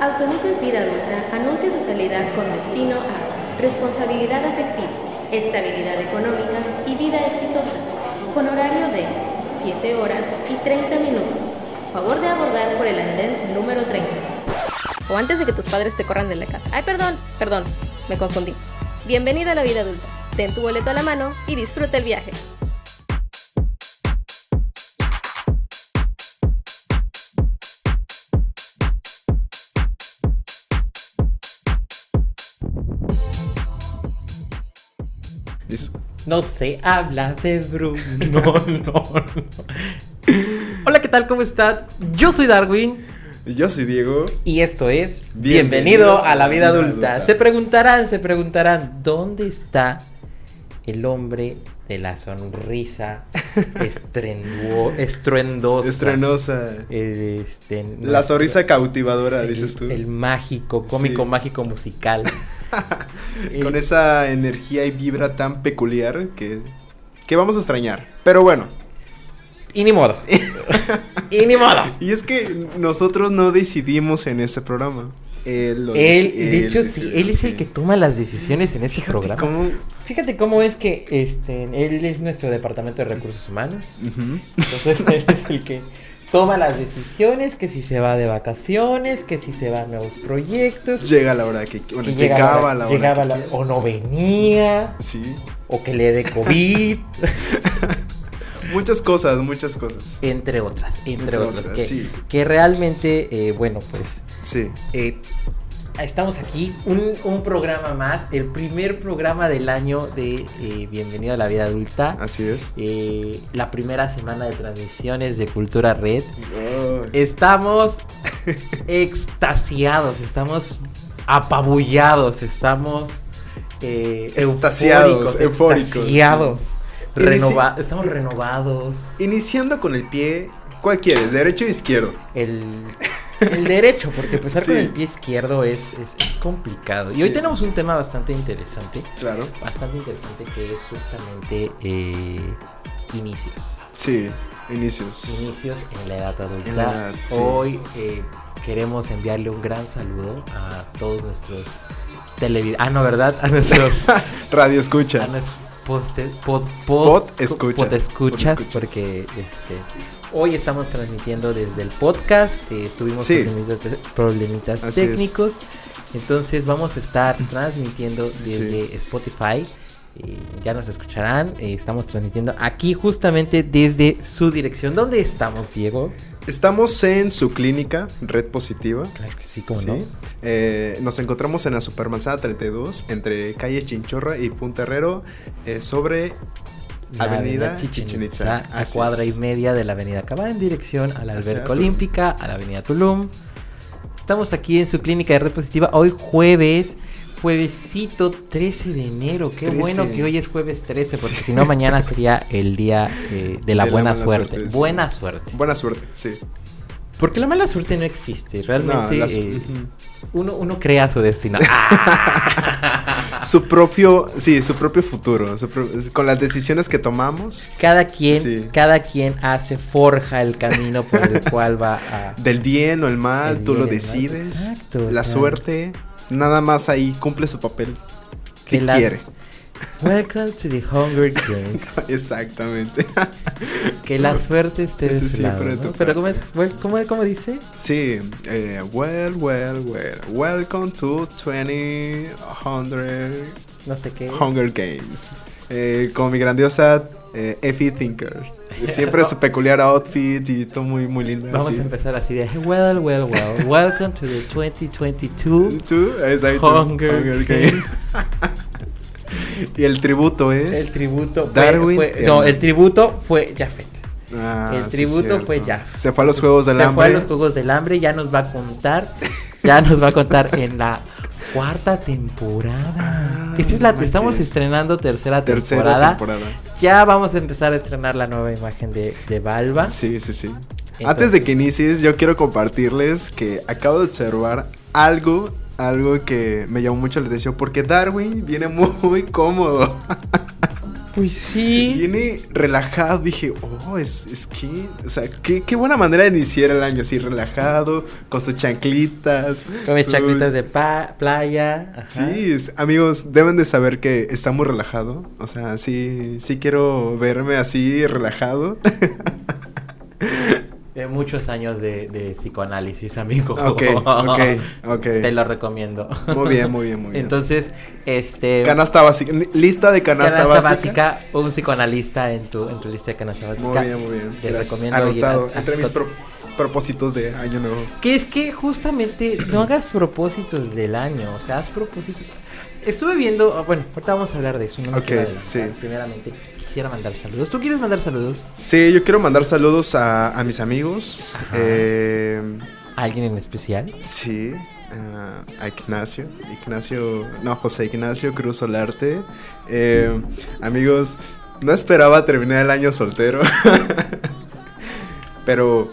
Autobuses Vida Adulta anuncia su salida con destino a responsabilidad afectiva, estabilidad económica y vida exitosa, con horario de 7 horas y 30 minutos. Favor de abordar por el andén número 30. O antes de que tus padres te corran de la casa. Ay, perdón, perdón, me confundí. Bienvenida a la vida adulta. Ten tu boleto a la mano y disfruta el viaje. No se habla de Bruno. No, no, no. Hola, ¿qué tal? ¿Cómo están? Yo soy Darwin. Yo soy Diego. Y esto es Bienvenido Bienvenido a la vida adulta. adulta. Se preguntarán, se preguntarán, ¿dónde está el hombre de la sonrisa estruendosa? Estrenosa. Este, La sonrisa cautivadora, el- dices tú. El mágico, cómico, Sí. mágico musical. Con esa energía y vibra tan peculiar que, que vamos a extrañar. Pero bueno. Y ni modo. y ni modo. Y es que nosotros no decidimos en este programa. Él lo Él, de hecho, sí, él es el que toma las decisiones en este Fíjate programa. cómo- Fíjate cómo es que este, él es nuestro departamento de recursos humanos. Entonces él es el que toma las decisiones, que si se va de vacaciones, que si se va a nuevos proyectos. Llega la hora que... Bueno, que llegaba la hora. llegaba la- o no venía, Sí. o que le dé COVID, Muchas cosas, muchas cosas. entre otras, entre, Entre otras. otras, que, sí. que realmente, eh, bueno, pues Sí. Eh, estamos aquí, un, un programa más, el primer programa del año de eh, Bienvenido a la Vida Adulta. Así es. Eh, la primera semana de transmisiones de Cultura Red. Estamos extasiados, estamos apabullados, estamos eh, Extasiados, eufóricos, extasiados. sí. Renova- estamos renovados. Iniciando con el pie, ¿cuál quieres? ¿Derecho o izquierdo? El, el derecho, porque empezar con el pie izquierdo es, es- es complicado. Y hoy tenemos sí. un tema bastante interesante, Claro. bastante interesante que es justamente eh, inicios. Sí, inicios. Inicios en la edad adulta. La edad. Hoy eh, queremos enviarle un gran saludo a todos nuestros televidentes. Ah, no, ¿verdad? A nuestros Radio a escucha. nuestros poste- pod, Pod escucha. podescuchas, Podescuchas. porque este, hoy estamos transmitiendo desde el podcast. eh, tuvimos Sí. problemitas, problemitas Así es. técnicos. Entonces vamos a estar transmitiendo desde Sí. Spotify. eh, ya nos escucharán. eh, estamos transmitiendo aquí justamente desde su dirección. ¿Dónde estamos, Diego? Estamos en su clínica, Red Positiva. Claro que sí, como Sí. no. Eh, nos encontramos en la Supermanzana 32, entre calle Chinchorra y Punta Herrero, eh, sobre La Avenida Itzá, a cuadra es. y media de la Avenida Cabá en dirección a la Alberca. Olímpica, a la Avenida Tulum. Estamos aquí en su clínica de red positiva hoy jueves, juevesito 13 de enero. Qué 13. bueno que hoy es jueves 13 porque si no mañana sería el día eh, de la De la buena suerte. sí. Buena suerte. Buena suerte, sí. Porque la mala suerte no existe, realmente No, eh, uno, uno crea su destino. ¡Ah! Su propio, sí, su propio futuro, su pro- con las decisiones que tomamos, Cada quien, Sí. cada quien hace, forja el camino por el cual va a, del bien o el mal, El tú lo bien decides. exacto, la suerte, nada más ahí cumple su papel. Si las- quiere. Welcome to the Hunger Games. Exactamente. Que la suerte esté de su lado, pero ¿no? tú- Pero ¿cómo, ¿cómo, cómo dice? Sí, eh, well, well, well. Welcome to 20 Hundred No sé qué. Hunger Games. Eh, con mi grandiosa eh, Effie Thinker. Siempre su peculiar outfit y todo muy, muy lindo. Vamos a empezar así de Well, well, well. Welcome to the 2022 ¿Tú? Exacto. Hunger Games. Y el tributo es. El tributo fue, Darwin fue- no, el tributo fue Jafet. Ah, el tributo fue ya. Se fue a los Juegos del Se Hambre. fue a los Juegos del Hambre, ya nos va a contar. Ya nos va a contar en la cuarta temporada. Ah, Esta es la estamos estrenando tercera, Tercera temporada. temporada. Ya vamos a empezar a estrenar la nueva imagen de, de Balba. Sí, sí, sí. Entonces- Antes de que inicies, yo quiero compartirles que acabo de observar algo, algo que me llamó mucho la atención, porque Darwin viene muy cómodo. Pues sí. Viene relajado, dije, oh, es, es que, o sea, qué, qué buena manera de iniciar el año, así relajado, con sus chanclitas. Con mis su- chanclitas de pa- playa. ajá. Sí, es- amigos, deben de saber que está muy relajado. O sea, sí, sí quiero verme así relajado. De muchos años de, de psicoanálisis, amigo. ok, ok, ok. Te lo recomiendo. Muy bien, muy bien, muy bien. Entonces, este. Canasta básica, lista de canasta, canasta básica. básica, un psicoanalista en tu, en tu lista de canasta básica. Muy bien, muy bien. Te Gracias. recomiendo a- Anotado, a entre mis pro- propósitos de año nuevo. Que es que justamente no hagas propósitos del año, o sea, haz propósitos. Estuve viendo, ah, bueno, ahorita vamos a hablar de eso. No Ok, sí. Primeramente, quisiera mandar saludos. ¿Tú quieres mandar saludos Sí, yo quiero mandar saludos a, a mis amigos. Eh, a alguien en especial? sí, a- a Ignacio. Ignacio, no, José Ignacio Cruz Solarte. Eh, amigos, no esperaba terminar el año soltero. Pero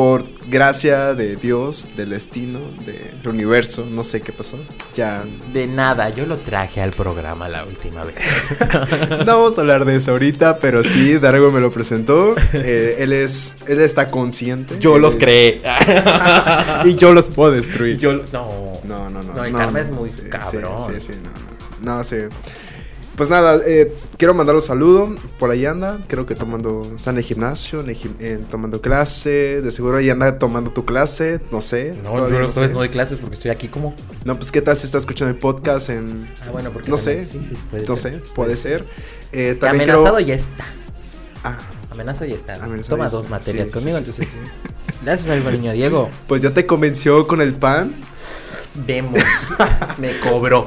por gracia de Dios, del destino, del universo, no sé qué pasó. Ya De nada, yo lo traje al programa la última vez. No vamos a hablar de eso ahorita, pero sí, Dargo me lo presentó. Eh, él es, él está consciente. Yo los es- creé. y yo los puedo destruir. yo, no. No, no, no. No, el karma es muy cabrón. Sí, sí, sí, no, no. No, sí. Pues nada, eh, quiero mandar un saludo. Por ahí anda, creo que tomando, está en el gimnasio, en el gim- eh, tomando clase. De seguro ahí anda tomando tu clase, no sé. No, todavía yo no no, sé. no doy clases porque estoy aquí como. No, pues qué tal si está escuchando el podcast en... Ah, bueno, porque No también- sé, sí, sí, puede no ser, sé, puede ser. Eh, también amenazado ya está. Ah, Amenazado ya está. Amenazado Toma ya dos está, materias sí, conmigo, sí, sí. entonces. Gracias, amigo niño Diego. pues ya te convenció con el pan. Vemos. Me cobró.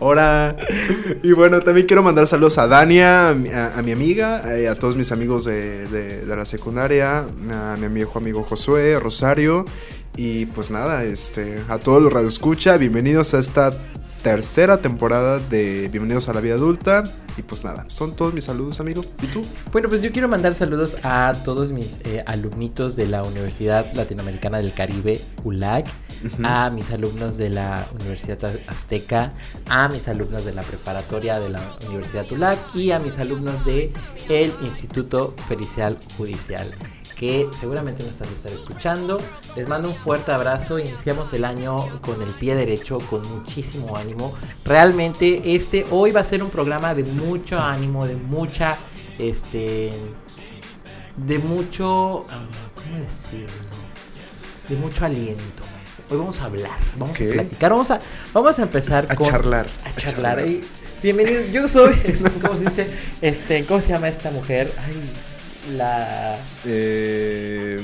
Ahora. Y bueno, también quiero mandar saludos a Dania, a, a- mi amiga, eh, a todos mis amigos de, de- de la secundaria, a mi viejo amigo Josué, Rosario. Y pues nada, este, a todos los radioescucha, bienvenidos a esta tercera temporada de Bienvenidos a la Vida Adulta. Y pues nada, son todos mis saludos, amigo. ¿Y tú? Bueno, pues yo quiero mandar saludos a todos mis eh, alumnitos de la Universidad Latinoamericana del Caribe, ULAC, a mis alumnos de la Universidad Az- Azteca, a mis alumnos de la preparatoria de la Universidad ULAC y a mis alumnos de el Instituto Pericial Judicial que seguramente nos han de estar escuchando. Les mando un fuerte abrazo. Iniciamos el año con el pie derecho, con muchísimo ánimo. Realmente este hoy va a ser un programa de mucho ánimo, de mucha, este, de mucho, ah, ¿cómo decirlo? De mucho aliento. Hoy vamos a hablar, vamos a platicar, vamos a, vamos a empezar A con charlar. a charlar. Y bienvenidos, yo soy, ¿cómo se dice? Este, ¿cómo se llama esta mujer? Ay, la Eh,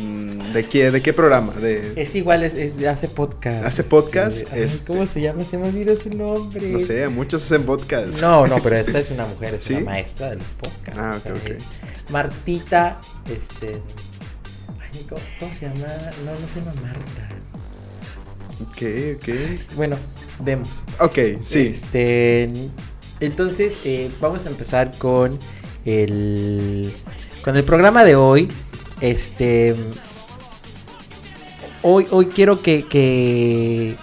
¿de, qué, ¿De qué programa? De, es igual, es, es- hace podcast. ¿Hace podcast? Ay, Este. ¿Cómo se llama? Se me olvidó su nombre. no sé, muchos hacen podcast. No, no, pero esta es una mujer, es ¿Sí? una maestra de los podcasts. Ah, o sea, ok, ok. Martita, este. Ay, ¿cómo, cómo se llama? No, no se llama Marta. Ok, ok. Bueno, vemos. Ok, sí. Este, entonces, eh, vamos a empezar con el con el programa de hoy. Este, hoy, hoy quiero que, que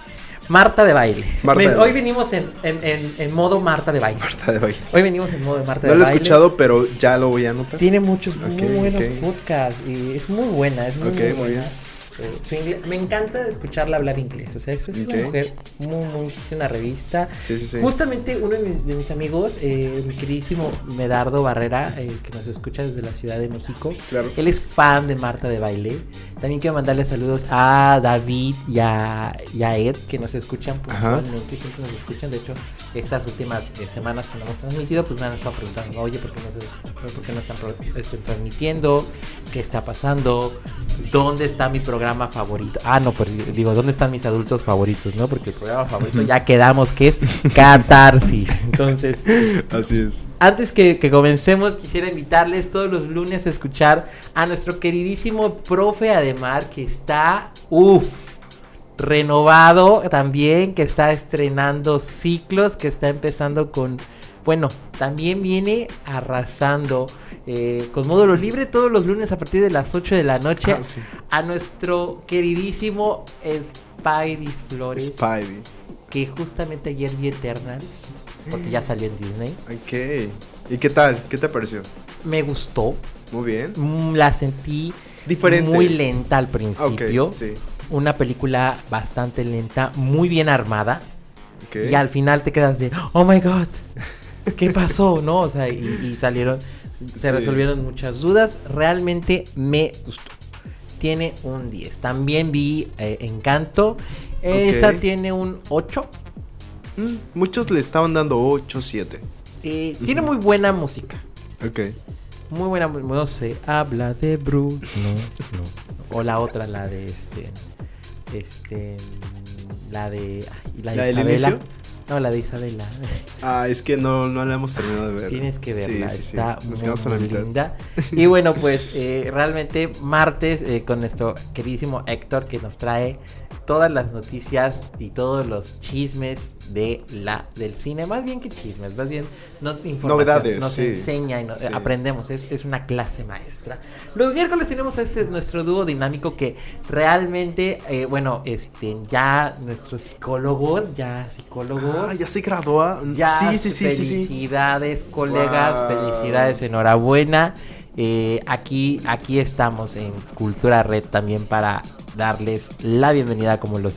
Marta de baile. Marta de hoy baile. venimos en, en, en- en modo Marta de baile. Marta de baile. Hoy venimos en modo Marta No de lo he baile. escuchado, pero ya lo voy a anotar. Tiene muchos Ok, muy buenos ok. podcasts y es muy buena, es muy, Ok, muy muy buena. bien. Eh, su me encanta escucharla hablar inglés, o sea, es, es una mujer muy, muy, una revista. Sí, sí, sí. Justamente uno de mis, de mis amigos, eh, mi queridísimo Medardo Barrera, eh, que nos escucha desde la Ciudad de México, Claro. él es fan de Marta de Baile. También quiero mandarle saludos a David y a, y a Ed, que nos escuchan puntualmente, siempre nos escuchan. De hecho, estas últimas eh, semanas que no hemos transmitido, pues me han estado preguntando, oye, ¿por qué no, se, por qué no están este, transmitiendo? ¿Qué está pasando? ¿Dónde está mi programa favorito? Ah, no, pero digo, ¿dónde están mis adultos favoritos? ¿No? Porque el programa favorito ya quedamos que es Catarsis. Entonces, Así es. antes que, que comencemos, quisiera invitarles todos los lunes a escuchar a nuestro queridísimo profe Ademar, que está, uff, renovado también, que está estrenando ciclos, que está empezando con, bueno, también viene arrasando eh, con módulo libre todos los lunes a partir de las 8 de la noche Ah, sí. a nuestro queridísimo Spidey Flores Spidey. que justamente ayer vi Eternals porque ya salió en Disney. Ok. ¿Y qué tal? ¿Qué te pareció? Me gustó, Muy bien. mm, la sentí Diferente. muy lenta al principio. Ok, sí. Una película bastante lenta, muy bien armada. Y al final te quedas de, oh my god, ¿qué pasó? ¿No? O sea, y, y salieron, se Sí. resolvieron muchas dudas. Realmente me gustó. Tiene un 10. También vi eh, Encanto. Esa tiene un 8. Mm, muchos le estaban dando 8, 7. Eh, Tiene muy buena música. Ok. Muy buena, mu- no sé, habla de Bruce. No, no. O la otra, la de este. Este. La de. ay, la de ¿La del inicio? No, la de Isabela. Ah, es que no, no la hemos terminado de ver. Tienes que verla, Sí, sí, sí. está Nos quedamos a muy, la muy mitad. linda. Y bueno, pues eh, realmente martes eh, con nuestro queridísimo Héctor que nos trae todas las noticias y todos los chismes de la del cine, más bien que chismes, más bien nos Novedades, nos sí. enseña y nos, Sí. aprendemos, es, es una clase maestra. Los miércoles tenemos a este nuestro dúo dinámico que realmente, eh, bueno, este ya nuestros psicólogos, ya psicólogos, Ah, ya se gradúa. ya, sí, sí, sí, sí, sí. felicidades, colegas, Wow. felicidades, enhorabuena. Eh, aquí, aquí estamos en Cultura Red también para darles la bienvenida como los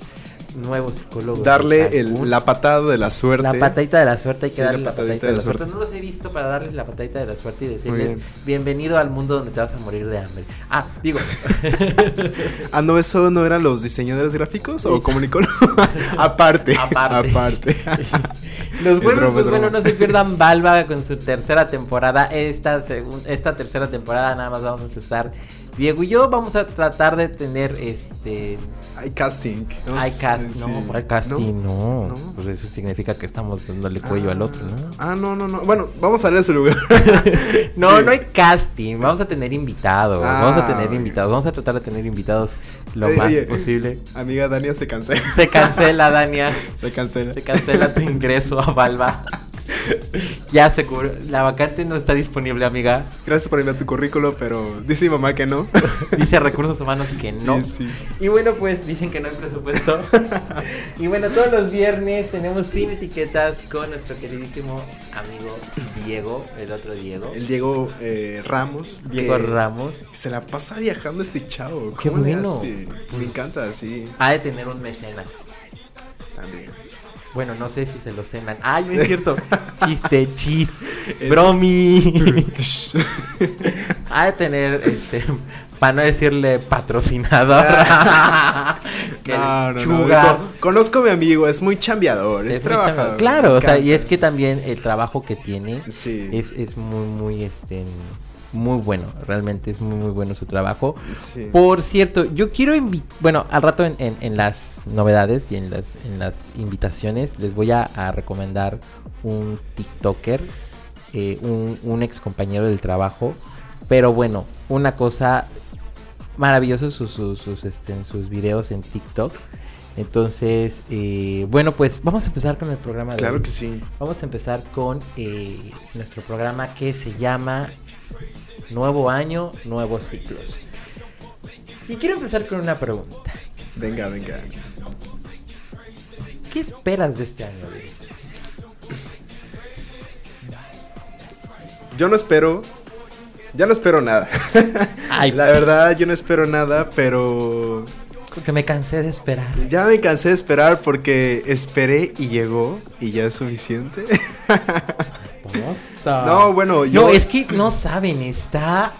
nuevos psicólogos. Darle el- la patada de la suerte. La patadita de la suerte, hay que Sí, darle la la patadita de la suerte. suerte. No los he visto para darles la patadita de la suerte y decirles bien. bienvenido al mundo donde te vas a morir de hambre. Ah, digo, Ah, no, eso no eran los diseñadores gráficos o comunicólogos. Aparte. Aparte. Aparte. Los buenos, pues es bueno, no se pierdan Balba con su tercera temporada. Esta, esta tercera temporada nada más vamos a estar Diego y yo. Vamos a tratar de tener este. Hay casting. ¿no? Hay cast, Sí. no, por ahí casting, no. ¿No? Pues eso significa que estamos dándole cuello al otro, ¿no? Ah, no, no, no. Bueno, vamos a darle su lugar. No, Sí. no hay casting. Vamos a tener invitados. Ah, vamos a tener invitados. Vamos a tratar de tener invitados lo más posible. Amiga Dania se cancela. Se cancela, Dania. Se cancela. Se cancela tu ingreso a Balba. Ya seguro. La vacante no está disponible, amiga. Gracias por enviar tu currículo, pero dice mi mamá que no. Dice recursos humanos que no. Sí, sí. Y bueno, pues dicen que no hay presupuesto. y bueno, todos los viernes tenemos sin etiquetas con nuestro queridísimo amigo Diego, el otro Diego. El Diego eh, Ramos. Diego Ramos. Se la pasa viajando este chavo. Qué ¿Cómo le bueno. Me encanta, sí. Ha de tener un mecenas. También. Bueno, no sé si se lo cenan. Ay, no es cierto. chiste, chiste. Bromi. ha de tener, este, para no decirle patrocinador. que no, no, Conozco a mi amigo, es muy chambeador, es, trabajador. Claro, o sea, y es que también el trabajo que tiene Sí. es, es muy, muy, este, muy bueno. Realmente es muy, muy bueno su trabajo. Sí. Por cierto, yo quiero invitar, bueno, al rato en, en- en las novedades y en las, en las invitaciones les voy a, a recomendar un TikToker, eh, un, un ex compañero del trabajo. Pero bueno, una cosa maravillosa sus, sus, sus, este, sus videos en TikTok. Entonces, eh, bueno, pues vamos a empezar con el programa de Claro hoy. que sí. Vamos a empezar con eh, nuestro programa que se llama Nuevo Año, Nuevos Ciclos. Y quiero empezar con una pregunta. Venga, venga. ¿Qué esperas de este año? Yo no espero. Ya no espero nada. Ay, La verdad, yo no espero nada, pero. Porque me cansé de esperar. Ya me cansé de esperar porque esperé y llegó y ya es suficiente. No, bueno, yo- No, es que no saben, está...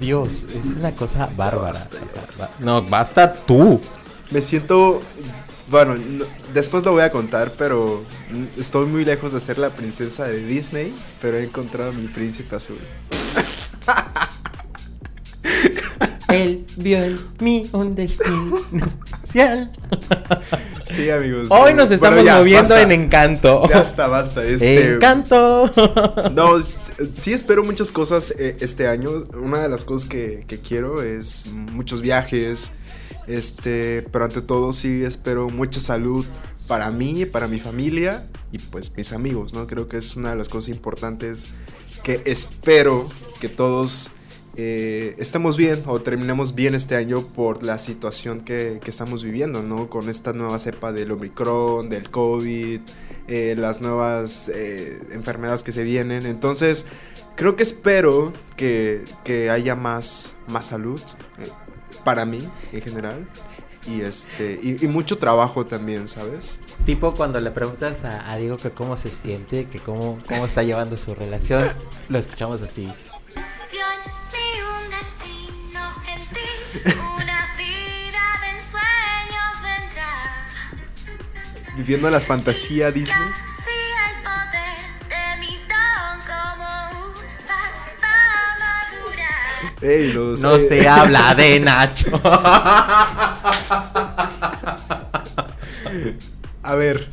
Dios, es una cosa bárbara. basta, ya O sea, ba- No, basta tú. Me siento. Bueno, no- después lo voy a contar, pero estoy muy lejos de ser la princesa de Disney, pero he encontrado a mi príncipe azul. Él vio en mí un destino especial. Sí, amigos. Hoy nos bueno, estamos ya, moviendo basta. en encanto. Basta, basta. Este, Encanto. No, sí espero muchas cosas eh, este año. Una de las cosas que, que quiero es muchos viajes. Este, pero ante todo sí espero mucha salud para mí, para mi familia y pues mis amigos, ¿no? Creo que es una de las cosas importantes que espero que todos eh, estemos bien o terminemos bien este año por la situación que, estamos viviendo, ¿no? Con esta nueva cepa del Omicron, del COVID, eh, las nuevas eh, enfermedades que se vienen. Entonces, creo que espero que, que haya más, más salud eh, para mí en general. Y, este, y, mucho trabajo también, ¿sabes? Tipo cuando le preguntas a, a Diego que cómo se siente, que cómo, cómo está llevando su relación, lo escuchamos así. Un destino gentil, una vida de ensueños vendrá. Viviendo las fantasías Disney. Casi el poder de mi don como uvas va a madurar. Ey, los, No eh, se habla de Nacho. A ver,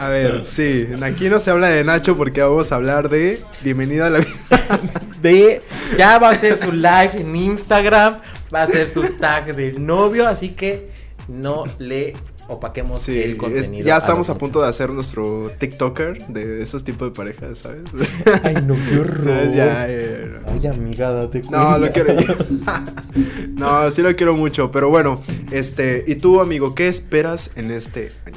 a ver, sí. Aquí no se habla de Nacho porque vamos a hablar de Bienvenida a la vida. De, ya va a hacer su live en Instagram, va a hacer su tag de novio, así que no le opaquemos Sí, el es- contenido. ya a estamos a punto de hacer nuestro TikToker de esos tipos de parejas, ¿sabes? Ay, no, qué horror. Ya, eh, Ay, amiga, date cuenta. No, lo quiero. no, sí lo quiero mucho. Pero bueno, este. ¿Y tú, amigo, qué esperas en este año?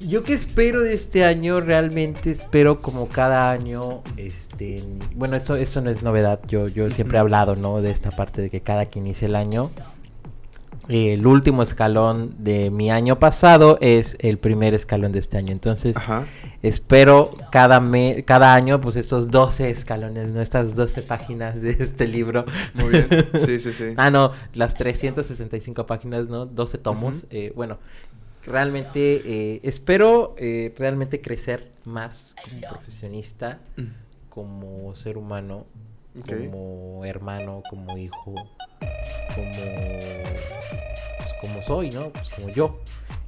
Yo que espero de este año, realmente espero como cada año, este, bueno, esto, esto no es novedad, yo, yo siempre he hablado, ¿no? De esta parte de que cada que inicia el año, eh, el último escalón de mi año pasado es el primer escalón de este año. Entonces, Ajá. espero cada, me cada año, pues estos 12 escalones, ¿no? Estas 12 páginas de este libro. Muy bien. Sí, sí, sí. Ah, no, las 365 páginas, ¿no? 12 tomos. Eh, bueno, realmente eh, espero eh, realmente crecer más como profesionista, como ser humano, como hermano, como hijo, como, pues, como soy, ¿no? Pues como yo.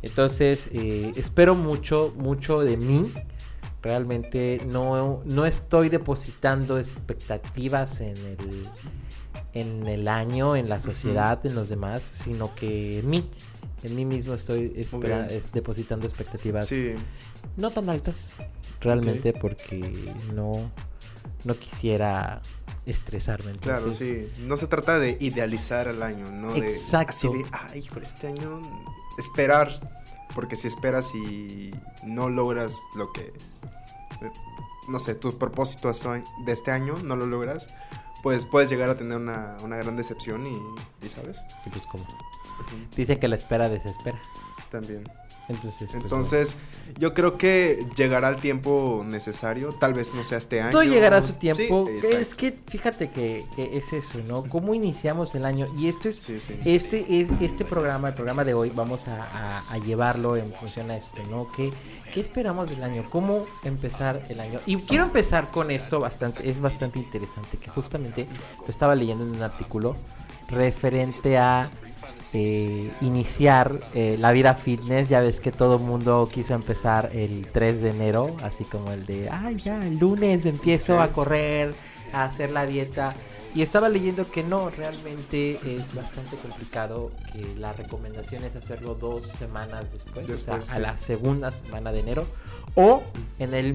Entonces, eh, espero mucho, mucho de mí. Realmente no, no estoy depositando expectativas en el, en el año, en la sociedad, en los demás, sino que en mí. En mí mismo estoy espera- Ok. es- depositando expectativas Sí. no tan altas, realmente, porque no, no quisiera estresarme. Claro, entonces, sí. No se trata de idealizar el año, ¿no? De, Exacto. Así de, ay, hijo, este año. Esperar. Porque si esperas y no logras lo que. No sé, tu propósito esto- de este año no lo logras, pues puedes llegar a tener una, una gran decepción y, y, ¿sabes? Y pues como dicen que la espera desespera. También. Entonces, pues, Entonces, yo creo que llegará el tiempo necesario. Tal vez no sea este año. Todo llegará a su tiempo. Sí, es que fíjate que, que es eso, ¿no? ¿Cómo iniciamos el año? Y esto es, Sí, sí. este es este programa, el programa de hoy, vamos a, a- a llevarlo en función a esto, ¿no? ¿Qué, ¿Qué esperamos del año? ¿Cómo empezar el año? Y quiero empezar con esto bastante, es bastante interesante, que justamente lo estaba leyendo en un artículo referente a eh, iniciar eh, la vida fitness. Ya ves que todo el mundo quiso empezar el 3 de enero, así como el de, ay, ya, el lunes empiezo a correr, a hacer la dieta. Y estaba leyendo que no, realmente es bastante complicado, que la recomendación es hacerlo dos semanas después, Después, o sea, a la segunda semana de enero, o en el,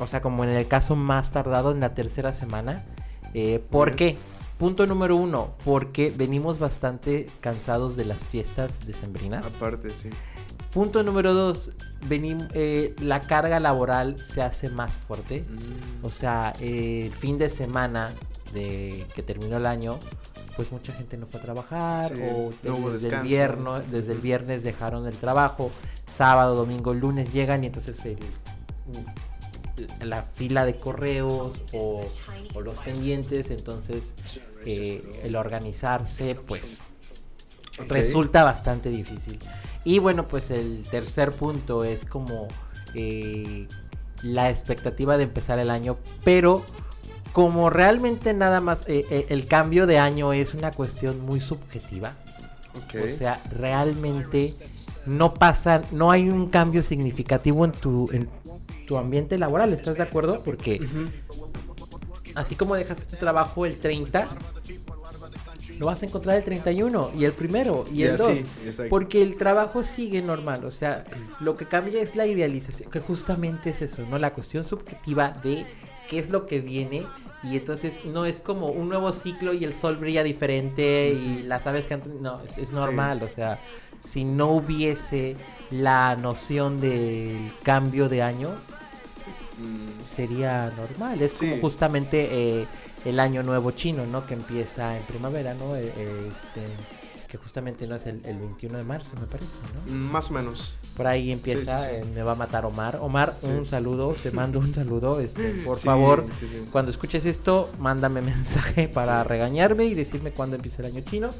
o sea, como en el caso más tardado, en la tercera semana. Eh, ¿Por qué? Punto número uno, porque venimos bastante cansados de las fiestas decembrinas. Aparte, sí. Punto número dos, venim- eh, la carga laboral se hace más fuerte. O sea, eh, el fin de semana de que terminó el año, pues mucha gente no fue a trabajar Sí, o no desde, el viernes, desde el viernes dejaron el trabajo, sábado, domingo, lunes llegan y entonces el- la fila de correos o, o los pendientes, entonces eh, el organizarse, pues resulta bastante difícil. Y bueno, pues el tercer punto es como eh, la expectativa de empezar el año, pero como realmente nada más eh, eh, el cambio de año es una cuestión muy subjetiva, o sea, realmente no pasa, no hay un cambio significativo en tu, en tu ambiente laboral, ¿estás de acuerdo? Porque. Así como dejas tu trabajo el 30, lo vas a encontrar el 31 y el primero y el así, 2. exacto. Porque el trabajo sigue normal, o sea, lo que cambia es la idealización, que justamente es eso, ¿no? La cuestión subjetiva de qué es lo que viene Y entonces no es como un nuevo ciclo y el sol brilla diferente y las aves cantan. No, es, es normal. O sea, si no hubiese la noción del cambio de año, Mm, sería normal. Es como justamente eh, el año nuevo chino, ¿no? Que empieza en primavera, ¿no? Eh, eh, este, que justamente no es el, el 21 de marzo, me parece, ¿no? Más o menos. Por ahí empieza, Sí, sí, sí. eh, me va a matar Omar. Omar, un saludo, te mando un saludo. Este, por favor, cuando escuches esto, mándame mensaje para regañarme y decirme cuándo empieza el año chino.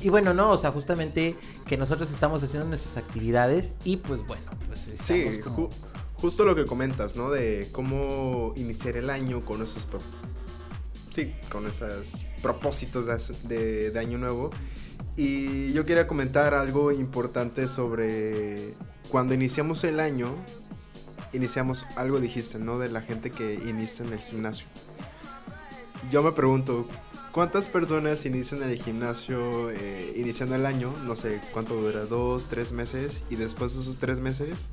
Y bueno, no, o sea, justamente que nosotros estamos haciendo nuestras actividades y pues bueno, pues estamos Sí, como- ju- justo lo que comentas, ¿no? De cómo iniciar el año con esos... pro- sí, con esos propósitos de, de- año nuevo. Y yo quería comentar algo importante sobre cuando iniciamos el año, iniciamos, algo dijiste, ¿no? De la gente que inicia en el gimnasio. Yo me pregunto, ¿cuántas personas inician el gimnasio eh, iniciando el año? No sé, ¿cuánto dura? ¿Dos, tres meses? Y después de esos tres meses,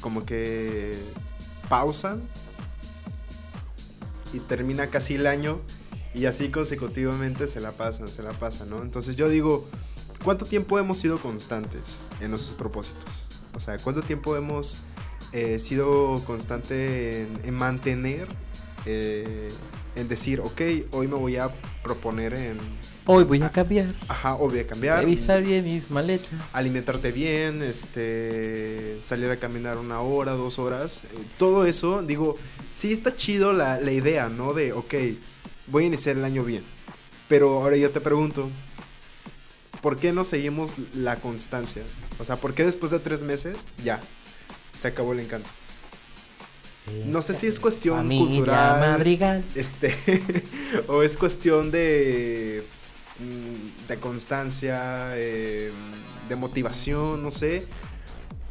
como que pausan y termina casi el año y así consecutivamente se la pasan, se la pasan, ¿no? Entonces yo digo, ¿cuánto tiempo hemos sido constantes en nuestros propósitos? O sea, ¿cuánto tiempo hemos eh, sido constante en, en mantener, eh, en decir, ok, hoy me voy a proponer en, Hoy voy a cambiar. ajá, o voy a cambiar, Revisar bien mis maletas. alimentarte bien, este, salir a caminar una hora, dos horas, eh, todo eso, digo, sí está chido la, la idea, ¿no? De, ok, voy a iniciar el año bien, pero ahora yo te pregunto, ¿por qué no seguimos la constancia? O sea, ¿por qué después de tres meses ya se acabó el encanto? No sé si es cuestión Familia cultural. Madrigal. Este, o es cuestión de, de constancia, eh, de motivación, no sé.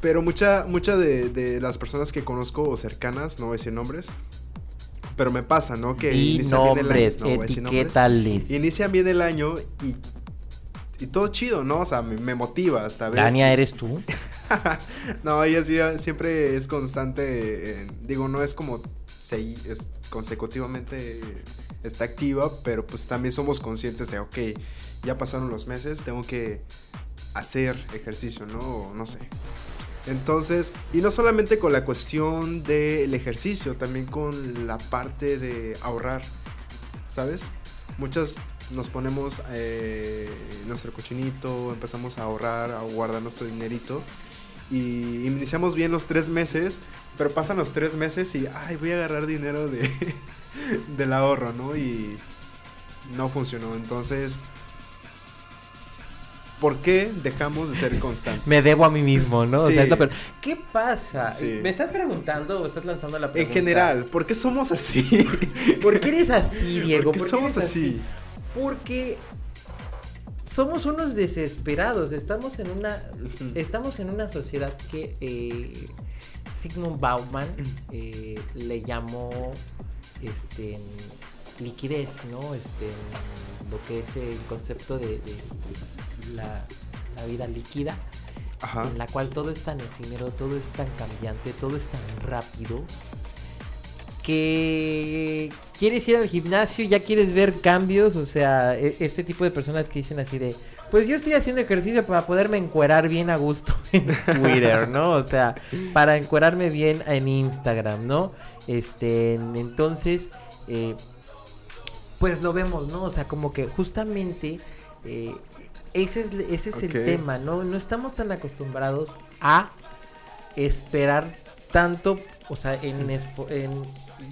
Pero mucha, mucha de, de las personas que conozco o cercanas, no voy a decir nombres, pero me pasa, ¿no? Que Y inician bien el año, no etiquétales. Inician bien el año y, y todo chido, ¿no? O sea, me, me motiva hasta ver. Dania, ¿eres tú? no, ella sí, siempre es constante. digo, no es como es consecutivamente está activa, pero pues también somos conscientes de, ok, ya pasaron los meses, tengo que hacer ejercicio, ¿no? No sé. Entonces, y no solamente con la cuestión del ejercicio, también con la parte de ahorrar, ¿sabes? Muchas nos ponemos eh, nuestro cochinito, empezamos a ahorrar, a guardar nuestro dinerito y iniciamos bien los tres meses, pero pasan los tres meses y, ay, voy a agarrar dinero de, del ahorro, ¿no? Y no funcionó. Entonces, ¿por qué dejamos de ser constantes? Me debo a mí mismo, ¿no? O Sí. sea, es lo peor. ¿Qué pasa? Sí. ¿Me estás preguntando o estás lanzando la En pregunta? general, ¿por qué somos así? ¿Por qué eres así, Diego? ¿Por qué ¿Por qué somos así? Porque somos unos desesperados. Estamos en una, estamos en una sociedad que eh, Sigmund Bauman eh, le llamó este liquidez, ¿no? Este lo que es el concepto de, de la, la vida líquida Ajá. en la cual todo es tan efímero, todo es tan cambiante, todo es tan rápido que quieres ir al gimnasio, ya quieres ver cambios, o sea, e- este tipo de personas que dicen así de, pues yo estoy haciendo ejercicio para poderme encuerar bien a gusto en Twitter, ¿no? O sea, para encuerarme bien en Instagram, ¿no? Este, entonces, eh, pues lo vemos, ¿no? O sea, como que justamente eh, ese es, ese es el tema, ¿no? No estamos tan acostumbrados a esperar tanto, o sea, en, en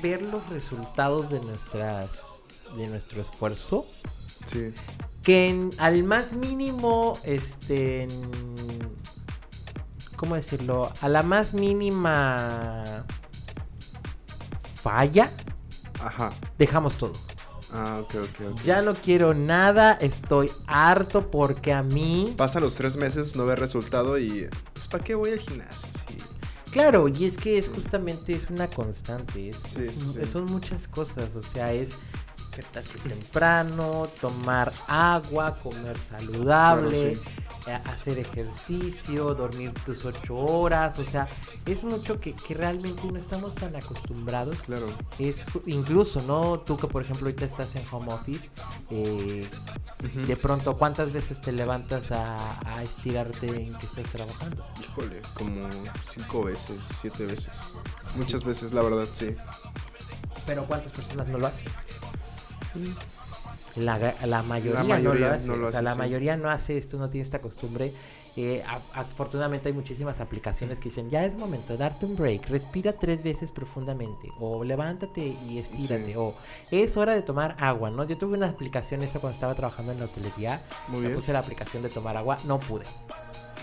ver los resultados de nuestras de nuestro esfuerzo Sí. que en- al más mínimo este en- cómo decirlo a la más mínima falla Ajá. dejamos todo Ah, ok, ok, ok. ya no quiero nada estoy harto porque a mí Pasa los tres meses, no ve resultado y. Pues, ¿para qué voy al gimnasio? Sí. Claro, y es que es justamente es una constante, es, Sí, es- sí, sí. son muchas cosas, o sea, es despertarse temprano, tomar agua, comer saludable, Claro, eh, hacer ejercicio, dormir tus ocho horas, o sea, es mucho que, que realmente no estamos tan acostumbrados. Claro. Es incluso, ¿no? Tú que por ejemplo ahorita estás en home office, eh, de pronto, ¿cuántas veces te levantas a, a estirarte en que estás trabajando? Híjole, como cinco veces, siete veces. Muchas veces, la verdad, sí. Pero ¿cuántas personas no lo hacen? La, la mayoría, La mayoría no lo hace. no lo o sea, la mayoría no hace esto, no tiene esta costumbre. Eh, afortunadamente hay muchísimas aplicaciones que dicen, ya es momento de darte un break, respira tres veces profundamente, o levántate y estírate, Sí. o es hora de tomar agua, ¿no? Yo tuve una aplicación esa cuando estaba trabajando en la hotelería, Muy me bien. puse la aplicación de tomar agua, no pude.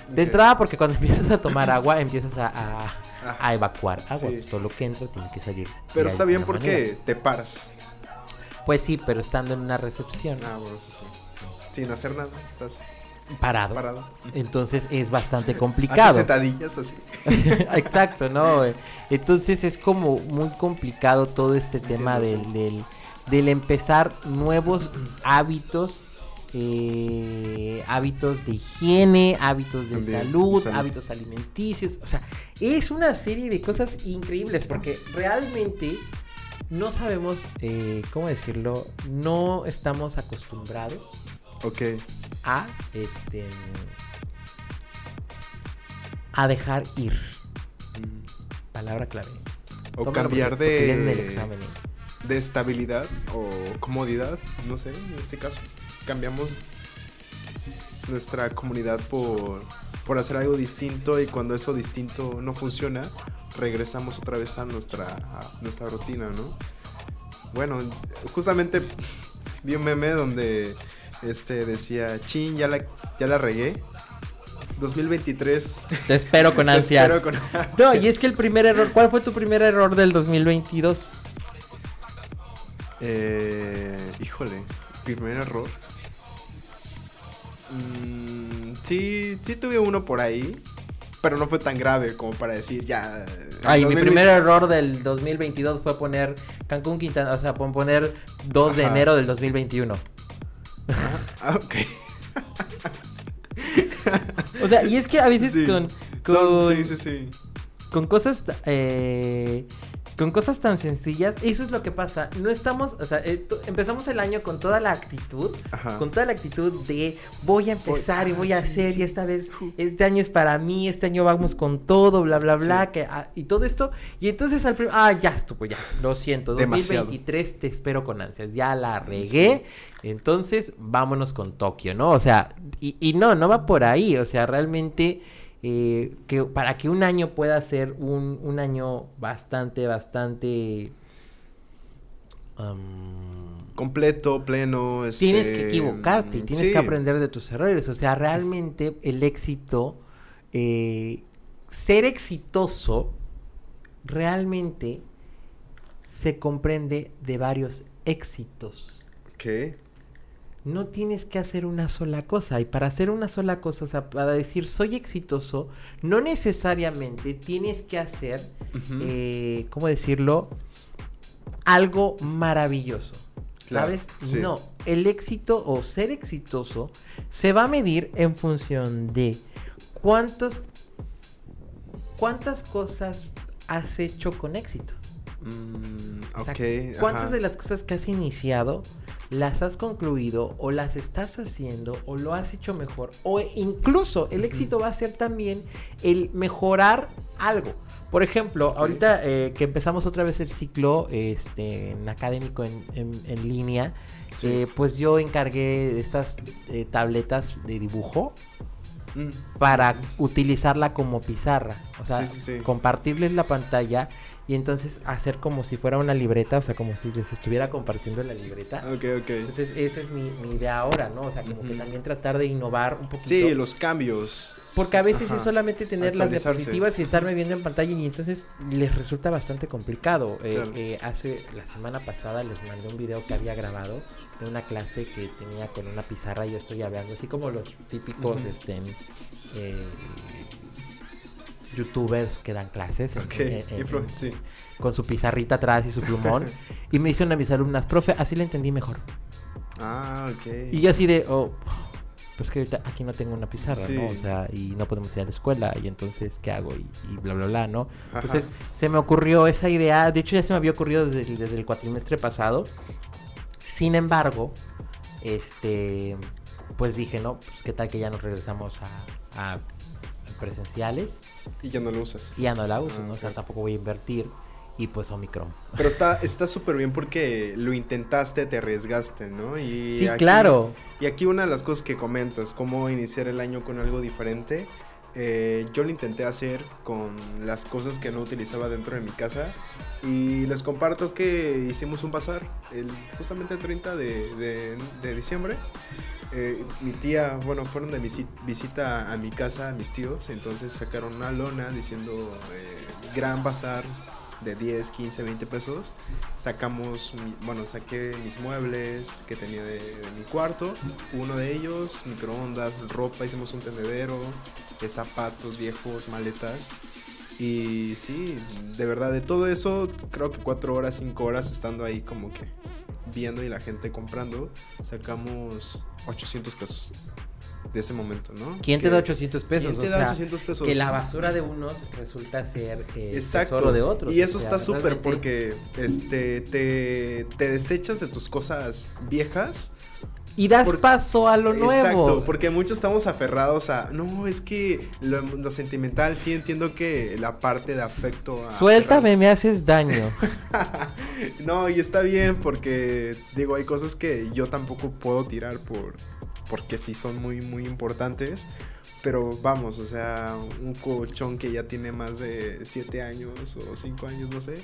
De entrada, porque cuando empiezas a tomar agua, empiezas a, a- Ah, a evacuar agua. sí. Todo lo que entra tiene que salir. Pero está bien manera. porque te paras. Pues sí, pero estando en una recepción, Ah, bueno, eso sí. Sin hacer nada, estás parado. parado. Entonces es bastante complicado. sentadillas así. Exacto, ¿no? Entonces es como muy complicado todo este tema del, del, del empezar nuevos hábitos. eh, hábitos de higiene, hábitos de salud. hábitos alimenticios. O sea, es una serie de cosas increíbles porque realmente no sabemos, eh, ¿cómo decirlo? No estamos acostumbrados Ok. a este a dejar ir. Palabra clave. O Tómalo cambiar viene en el de, examen, ¿eh? de estabilidad o comodidad, no sé, en este caso. Cambiamos nuestra comunidad por, por hacer algo distinto y cuando eso distinto no funciona, regresamos otra vez a nuestra, a nuestra rutina, ¿no? Bueno, justamente vi un meme donde este decía, chin, ya la, ya la regué. 2023. Te espero con Te ansias. espero con No, y es que el primer error, ¿cuál fue tu primer error del 2022? Eh, híjole, primer error. Mm, sí, sí tuve uno por ahí, pero no fue tan grave como para decir ya. eh, Ay, mi 2020 primer error del 2022 fue poner Cancún Quintana, o sea, pon- poner 2 de enero del 2021. Ah, ok. O sea, y es que a veces Sí. con, Son- con, sí, sí, sí. con cosas eh, con cosas tan sencillas eso es lo que pasa no estamos o sea eh, empezamos el año con toda la actitud Ajá. con toda la actitud de voy a empezar y voy a hacer sí. y esta vez este año es para mí este año vamos con todo bla bla bla Sí. que ah, y todo esto y entonces al ah ya estuvo ya lo siento Demasiado. 2023 te espero con ansias ya la regué entonces vámonos con Tokio no o sea y, y no no va por ahí o sea realmente eh, que para que un año pueda ser un, un año bastante, bastante... Completo, pleno. Este, tienes que equivocarte, y tienes sí. que aprender de tus errores. O sea, realmente el éxito, eh, ser exitoso, realmente se comprende de varios éxitos. Ok. No tienes que hacer una sola cosa. Y para hacer una sola cosa, o sea, para decir soy exitoso, no necesariamente tienes que hacer, eh, ¿cómo decirlo? Algo maravilloso. Claro, ¿Sabes? sí. No, el éxito o ser exitoso se va a medir en función de cuántos, cuántas cosas has hecho con éxito. Mm, O sea, ok. ¿Cuántas ajá. de las cosas que has iniciado las has concluido o las estás haciendo o lo has hecho mejor? O incluso el éxito va a ser también el mejorar algo. Por ejemplo, ahorita eh, que empezamos otra vez el ciclo este, en académico en, en- en línea, Sí. eh, pues yo encargué estas eh, tabletas de dibujo Mm, para utilizarla como pizarra. O sea, Sí, sí, sí. compartirles la pantalla y entonces hacer como si fuera una libreta, o sea, como si les estuviera compartiendo la libreta. Ok, ok. Entonces, esa es mi, mi idea ahora, ¿no? O sea, como que también tratar de innovar un poquito. Sí, los cambios. Porque a veces Ajá. es solamente tener las diapositivas y estarme viendo en pantalla y entonces les resulta bastante complicado. Eh, Claro. eh, hace la semana pasada les mandé un video que había grabado de una clase que tenía con una pizarra y yo estoy hablando, así como los típicos este, eh, youtubers que dan clases en- Ok, en- en- influ- sí. con su pizarrita atrás y su plumón. y me dice una de mis alumnas, profe, así le entendí mejor. Ah, ok. Y yo así de, oh, pues que ahorita aquí no tengo una pizarra, Sí. ¿no? O sea, y no podemos ir a la escuela, y entonces, ¿qué hago? Y, y bla, bla, bla, ¿no? Ajá. Entonces, se me ocurrió esa idea, de hecho ya se me había ocurrido desde el, desde el cuatrimestre pasado. Sin embargo, este, pues dije, no, pues qué tal que ya nos regresamos a, a presenciales Y ya no lo usas. y ya no la uso, Ah, ¿no? O sea, tampoco voy a invertir y pues Omicron. Pero está está súper bien porque lo intentaste, te arriesgaste, ¿no? Y Sí, aquí- claro. Y aquí una de las cosas que comentas, cómo iniciar el año con algo diferente. eh, yo lo intenté hacer con las cosas que no utilizaba dentro de mi casa. Y les comparto que hicimos un bazar el, justamente el 30 de, de- de diciembre. Eh, mi tía, bueno, fueron de visi- visita a mi casa, a mis tíos. Entonces sacaron una lona diciendo eh, gran bazar de 10, 15, 20 pesos. Sacamos, bueno, saqué mis muebles que tenía de, de mi cuarto, uno de ellos, microondas, ropa, hicimos un tendedero, de zapatos viejos, maletas. Y sí, de verdad, de todo eso, creo que cuatro horas, cinco horas estando ahí como que viendo y la gente comprando, sacamos 800 pesos de ese momento, ¿no? ¿Quién te da 800 pesos? ¿Quién te O da sea, 800 pesos? Que la basura de unos resulta ser eh, Exacto. tesoro de otros. Y o eso sea, está súper porque este, te, te desechas de tus cosas viejas. Y das paso a lo nuevo. Exacto, porque muchos estamos aferrados a, no, es que lo, lo sentimental, sí entiendo que la parte de afecto... a Suéltame, me haces daño. no, y está bien porque, digo, hay cosas que yo tampoco puedo tirar por porque sí son muy, muy importantes. Pero vamos, o sea, un colchón que ya tiene más de 7 años o 5 años, no sé.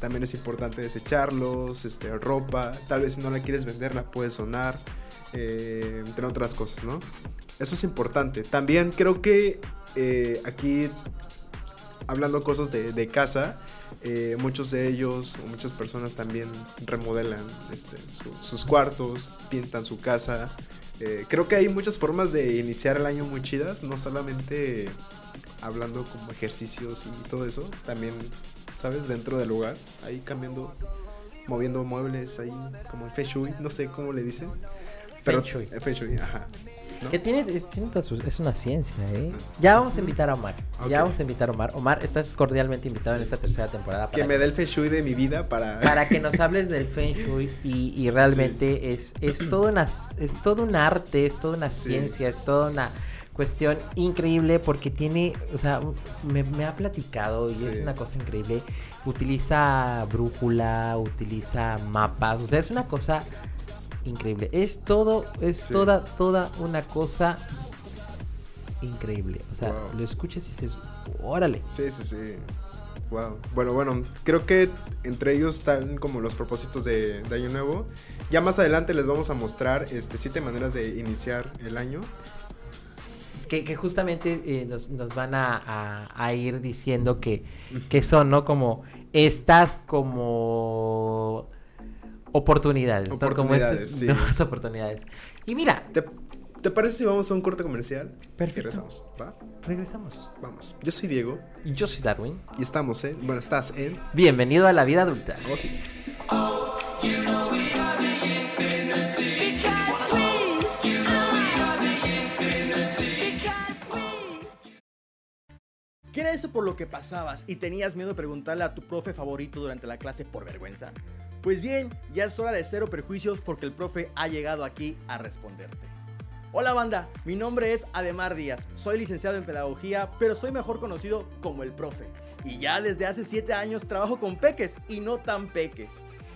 También es importante desecharlos, este, ropa. Tal vez si no la quieres vender, la puedes sonar. Eh, entre otras cosas, ¿no? Eso es importante. También creo que eh, aquí hablando cosas de, casa, eh, muchos de ellos o muchas personas también remodelan este, su- sus cuartos, pintan su casa. Creo que hay muchas formas de iniciar el año muy chidas, no solamente hablando como ejercicios y todo eso, también, ¿sabes? Dentro del hogar, ahí cambiando, moviendo muebles, ahí como el feng shui, no sé cómo le dicen. Feng shui. eh, feng shui, ajá. ¿no? Que tiene, es, tiene todas sus- es una ciencia, ¿eh? Ya vamos a invitar a Omar. Ya vamos a invitar a Omar. Omar, estás cordialmente invitado en esta tercera temporada. Que me dé el feng shui de mi vida para... para que nos hables del Feng Shui y, y realmente es, es, todo una, es todo un arte, es toda una Sí. ciencia, es toda una cuestión increíble porque tiene, o sea, me, me ha platicado y Sí. es una cosa increíble. Utiliza brújula, utiliza mapas, o sea, es una cosa increíble. Es todo, es Sí. toda, toda una cosa increíble. O sea, Wow. lo escuchas y dices, órale. Sí, sí, sí. Wow. Bueno, bueno, creo que entre ellos están como los propósitos de, de Año Nuevo. Ya más adelante les vamos a mostrar este, siete maneras de iniciar el año. Que, que justamente eh, nos, nos van a, a- a ir diciendo que, que son, ¿no? Como estas como oportunidades, ¿no? Como Oportunidades, sí. nuevas oportunidades. Y mira, ¿Te, te parece si vamos a un corte comercial? Perfecto. Y regresamos, ¿va? regresamos. Vamos. Yo soy Diego Y Yo soy Darwin. y estamos en... Bueno, estás en... Bienvenido a la vida adulta. Oh, sí. ¿Qué era eso por lo que pasabas y tenías miedo de preguntarle a tu profe favorito durante la clase por vergüenza? Pues bien, ya es hora de cero perjuicios porque el profe ha llegado aquí a responderte. Hola banda, mi nombre es Ademar Díaz, soy licenciado en pedagogía, pero soy mejor conocido como el profe. Y ya desde hace 7 años trabajo con peques y no tan peques.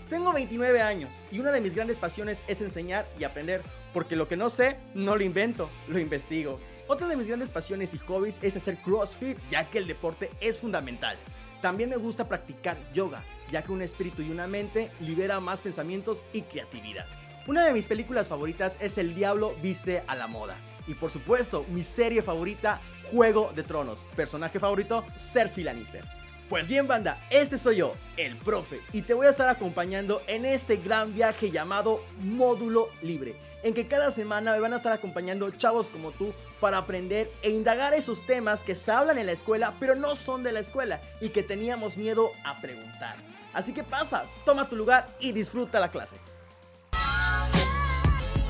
Tengo 29 años y una de mis grandes pasiones es enseñar y aprender, porque lo que no sé, no lo invento, lo investigo. Otra de mis grandes pasiones y hobbies es hacer CrossFit, ya que el deporte es fundamental. También me gusta practicar yoga, ya que un espíritu y una mente libera más pensamientos y creatividad. Una de mis películas favoritas es El Diablo Viste a la Moda. Y por supuesto, mi serie favorita, Juego de Tronos. Personaje favorito, Cersei Lannister. Pues bien, banda, este soy yo, el profe, y te voy a estar acompañando en este gran viaje llamado Módulo Libre, en que cada semana me van a estar acompañando chavos como tú para aprender e indagar esos temas que se hablan en la escuela, pero no son de la escuela y que teníamos miedo a preguntar. Así que pasa, toma tu lugar y disfruta la clase.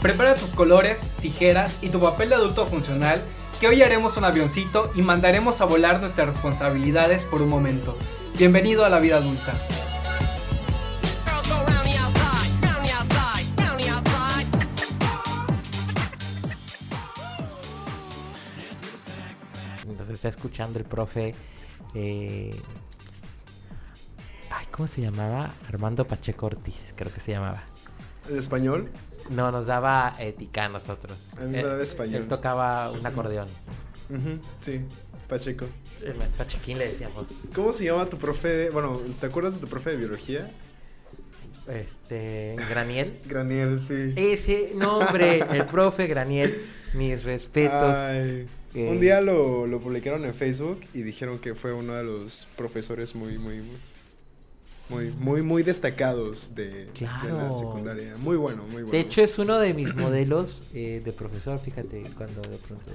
Prepara tus colores, tijeras y tu papel de adulto funcional, que hoy haremos un avioncito y mandaremos a volar nuestras responsabilidades por un momento. Bienvenido a la vida adulta. Entonces está escuchando el profe. eh, ¿cómo se llamaba? Armando Pacheco Ortiz, creo que se llamaba. ¿El español? No, nos daba ética a nosotros. A mí me daba español. Él tocaba un acordeón. Sí, Pacheco. El maestro Chiquín le decíamos. ¿Cómo se llama tu profe? de- Bueno, ¿te acuerdas de tu profe de biología? Este. Graniel. Graniel, sí. Ese nombre, el profe Graniel. Mis respetos. Ay, Eh, Un día lo, lo publicaron en Facebook y dijeron que fue uno de los profesores muy, muy, muy, muy, muy, muy destacados de, de la secundaria. Muy bueno, muy bueno. De hecho, es uno de mis modelos eh, de profesor, fíjate, cuando de pronto...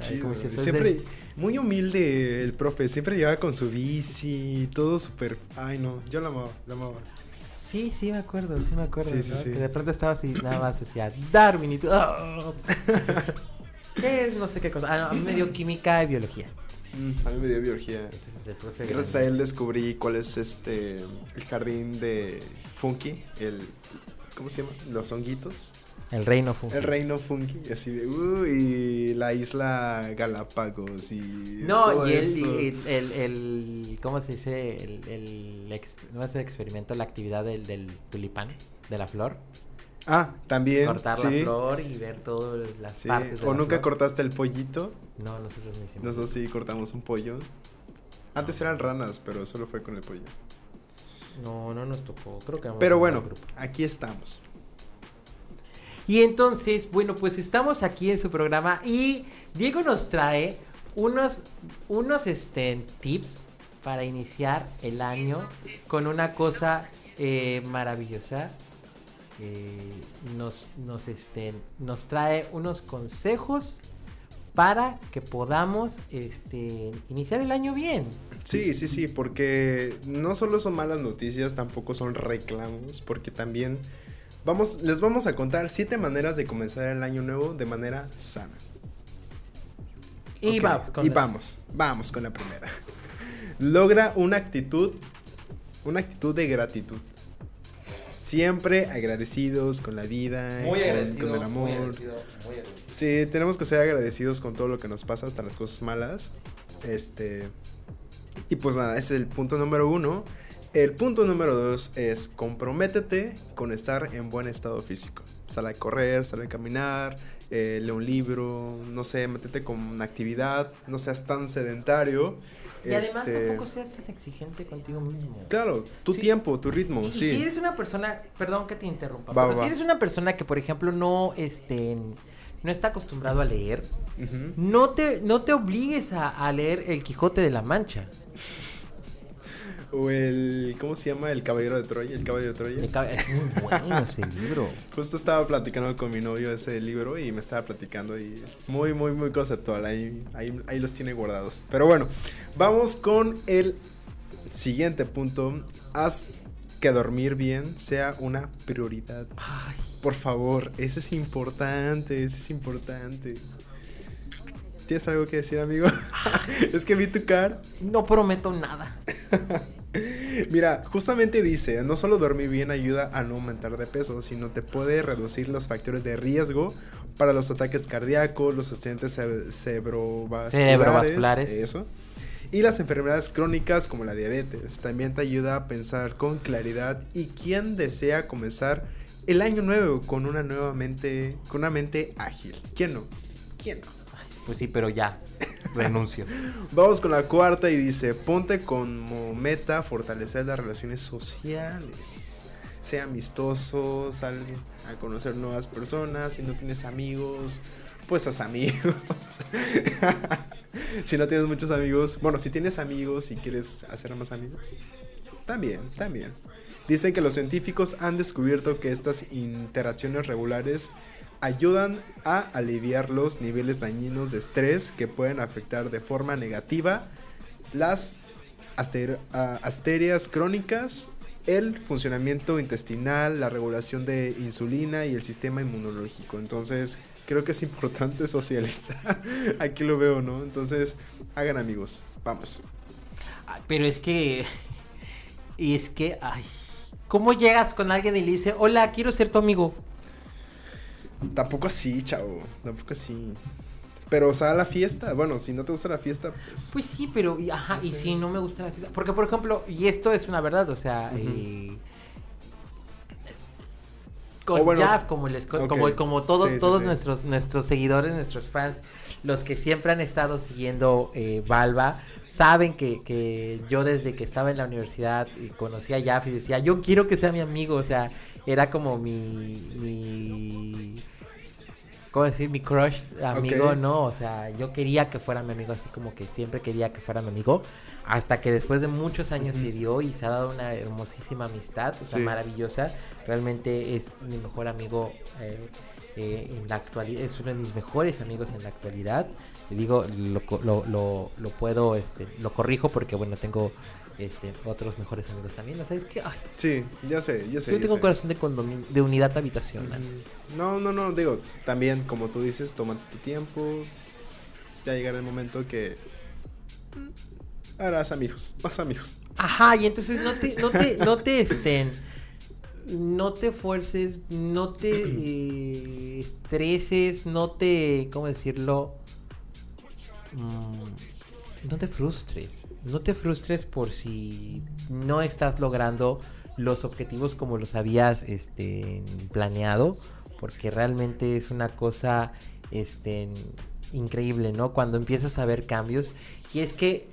Chido, dices, siempre muy humilde el profe, siempre llevaba con su bici, todo súper, ay no, yo la amaba, la amaba. Sí, sí me acuerdo, sí me acuerdo, Sí, sí, ¿no? sí. Que de pronto estaba así, nada más decía, Darwin y tú... ¡ah! ¿Qué es? No sé qué cosa. Ah, no, a mí me dio química y biología. A mí me dio biología. Entonces el profe... Gracias a él descubrí cuál es este el jardín de Funky, el ¿cómo se llama? Los honguitos. El reino fue. El reino Funky, así de uh, y la isla Galápagos y No, y él, eso. y el, el, el- ¿cómo se dice? El, el no es el experimento, la actividad del, del tulipán, de la flor. Ah, también. Cortar sí. la flor y ver todas las Sí. partes de O la nunca flor. cortaste el pollito. No, nosotros no hicimos. Nosotros sí cortamos un pollo. Antes eran ranas, pero solo fue con el pollo. No, no nos tocó. Creo que Pero bueno, aquí estamos. Y entonces, bueno, pues estamos aquí en su programa y Diego nos trae unos, unos este, tips para iniciar el año con una cosa eh, maravillosa. Eh, nos, nos, este, nos trae unos consejos para que podamos este, iniciar el año bien. Sí, sí, sí, porque no solo son malas noticias, tampoco son reclamos, porque también vamos, les vamos a contar siete maneras de comenzar el año nuevo de manera sana. Y, va- y las- vamos, vamos con la primera. Logra una actitud, una actitud de gratitud. Siempre agradecidos con la vida, Muy con, el amor. muy agradecido, muy agradecido. Sí, tenemos que ser agradecidos con todo lo que nos pasa, hasta las cosas malas. Este. Y pues nada, ese es el punto número uno. El punto número dos es comprométete con estar en buen estado físico. Sale a correr, sale a caminar, eh, lee un libro, no sé, métete con una actividad, no seas tan sedentario. Y además Este, tampoco seas tan exigente contigo mismo. Claro, tu Sí. tiempo, tu ritmo, Y, y sí. si eres una persona, perdón que te interrumpa, Va, pero va. si eres una persona que, por ejemplo, no, este, no está acostumbrado a leer, no te, no te obligues a, a leer El Quijote de la Mancha. O el. ¿Cómo se llama? El caballero de Troya. El caballo de Troya. Es muy bueno ese libro. Justo estaba platicando con mi novio ese libro y me estaba platicando y muy, muy, muy conceptual. Ahí, ahí, ahí los tiene guardados. Pero bueno, vamos con el siguiente punto. Haz que dormir bien sea una prioridad. Ay, Por favor, eso es importante, eso es importante. ¿Tienes algo que decir, amigo? es que vi tu cara. no prometo nada. Mira, justamente dice, no solo dormir bien ayuda a no aumentar de peso, sino te puede reducir los factores de riesgo para los ataques cardíacos, los accidentes ce- cerebrovasculares, Cerebrovasculares. eso, y las enfermedades crónicas como la diabetes. También te ayuda a pensar con claridad y quién desea comenzar el año nuevo con una nueva mente, con una mente ágil. ¿Quién no? ¿Quién no? Pues sí, pero ya. Renuncio. Vamos con la cuarta y dice, ponte como meta fortalecer las relaciones sociales. Sea amistoso, sal a conocer nuevas personas. Si no tienes amigos, pues haz amigos. si no tienes muchos amigos, bueno, si tienes amigos y quieres hacer más amigos, también, también. Dicen que los científicos han descubierto que estas interacciones regulares ayudan a aliviar los niveles dañinos de estrés que pueden afectar de forma negativa las aster- asterias crónicas el funcionamiento intestinal, la regulación de insulina y el sistema inmunológico. Entonces, creo que es importante socializar. Aquí lo veo, ¿no? Entonces, hagan amigos. Vamos. Ay, Pero es que. Y es que. Ay. ¿Cómo llegas con alguien y le dices, hola, quiero ser tu amigo? Tampoco así, chavo. Tampoco así. Pero, o sea, la fiesta. Bueno, si no te gusta la fiesta, pues. Pues sí, pero. y- Ajá, y si no me gusta la fiesta. Porque, por ejemplo, y esto es una verdad, o sea. Eh, con O bueno, Jaf, como, les, como, como todo- Sí, sí, todos sí. Nuestros, nuestros seguidores, nuestros fans, los que siempre han estado siguiendo eh, Valva, saben que, que yo desde que estaba en la universidad y conocí a Jaf y decía, yo quiero que sea mi amigo, o sea, era como mi... mi ¿Cómo decir? Mi crush amigo. ¿no? O sea, yo quería que fuera mi amigo, así como que siempre quería que fuera mi amigo. Hasta que después de muchos años se dio y se ha dado una hermosísima amistad, o sea, Sí. maravillosa. Realmente es mi mejor amigo eh, eh, en la actualidad, es uno de mis mejores amigos en la actualidad. Le digo, lo, lo, lo, lo puedo, este, lo corrijo porque, bueno, tengo este, otros mejores amigos también. O sea, es que ay, Sí, ya sé, ya sé. yo ya tengo sé. corazón de, de unidad habitacional. Ujú. No, no, no, digo, también como tú dices, toma tu tiempo. Ya llegará el momento que mm, harás amigos, más amigos. Ajá, y entonces no te, no te, no te estén, no te fuerces, no te eh, estreses, no te, ¿cómo decirlo? Mm, no te frustres, no te frustres por si no estás logrando los objetivos como los habías este, planeado, porque realmente es una cosa este, increíble, ¿no? Cuando empiezas a ver cambios, y es que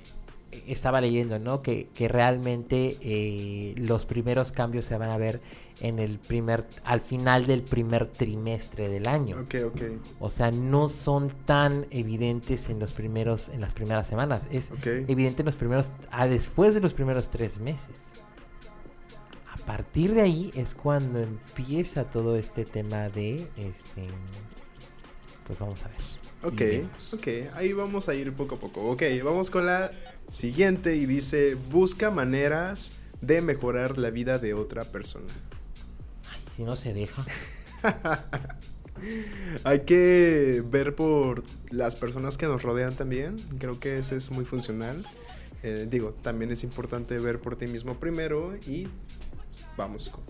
estaba leyendo, ¿no? Que, que realmente eh, los primeros cambios se van a ver en el primer, al final del primer trimestre del año. Ok, ok, O sea, no son tan evidentes en los primeros, en las primeras semanas. Es evidente en los primeros, a después de los primeros tres meses. A partir de ahí es cuando empieza todo este tema de, este, pues vamos a ver. Ok, ok, ahí vamos a ir poco a poco. Ok, vamos con la siguiente y dice, busca maneras de mejorar la vida de otra persona. Si no se deja. Hay que ver por las personas que nos rodean también. Creo que eso es muy funcional. Eh, digo, también es importante ver por ti mismo primero y vamos con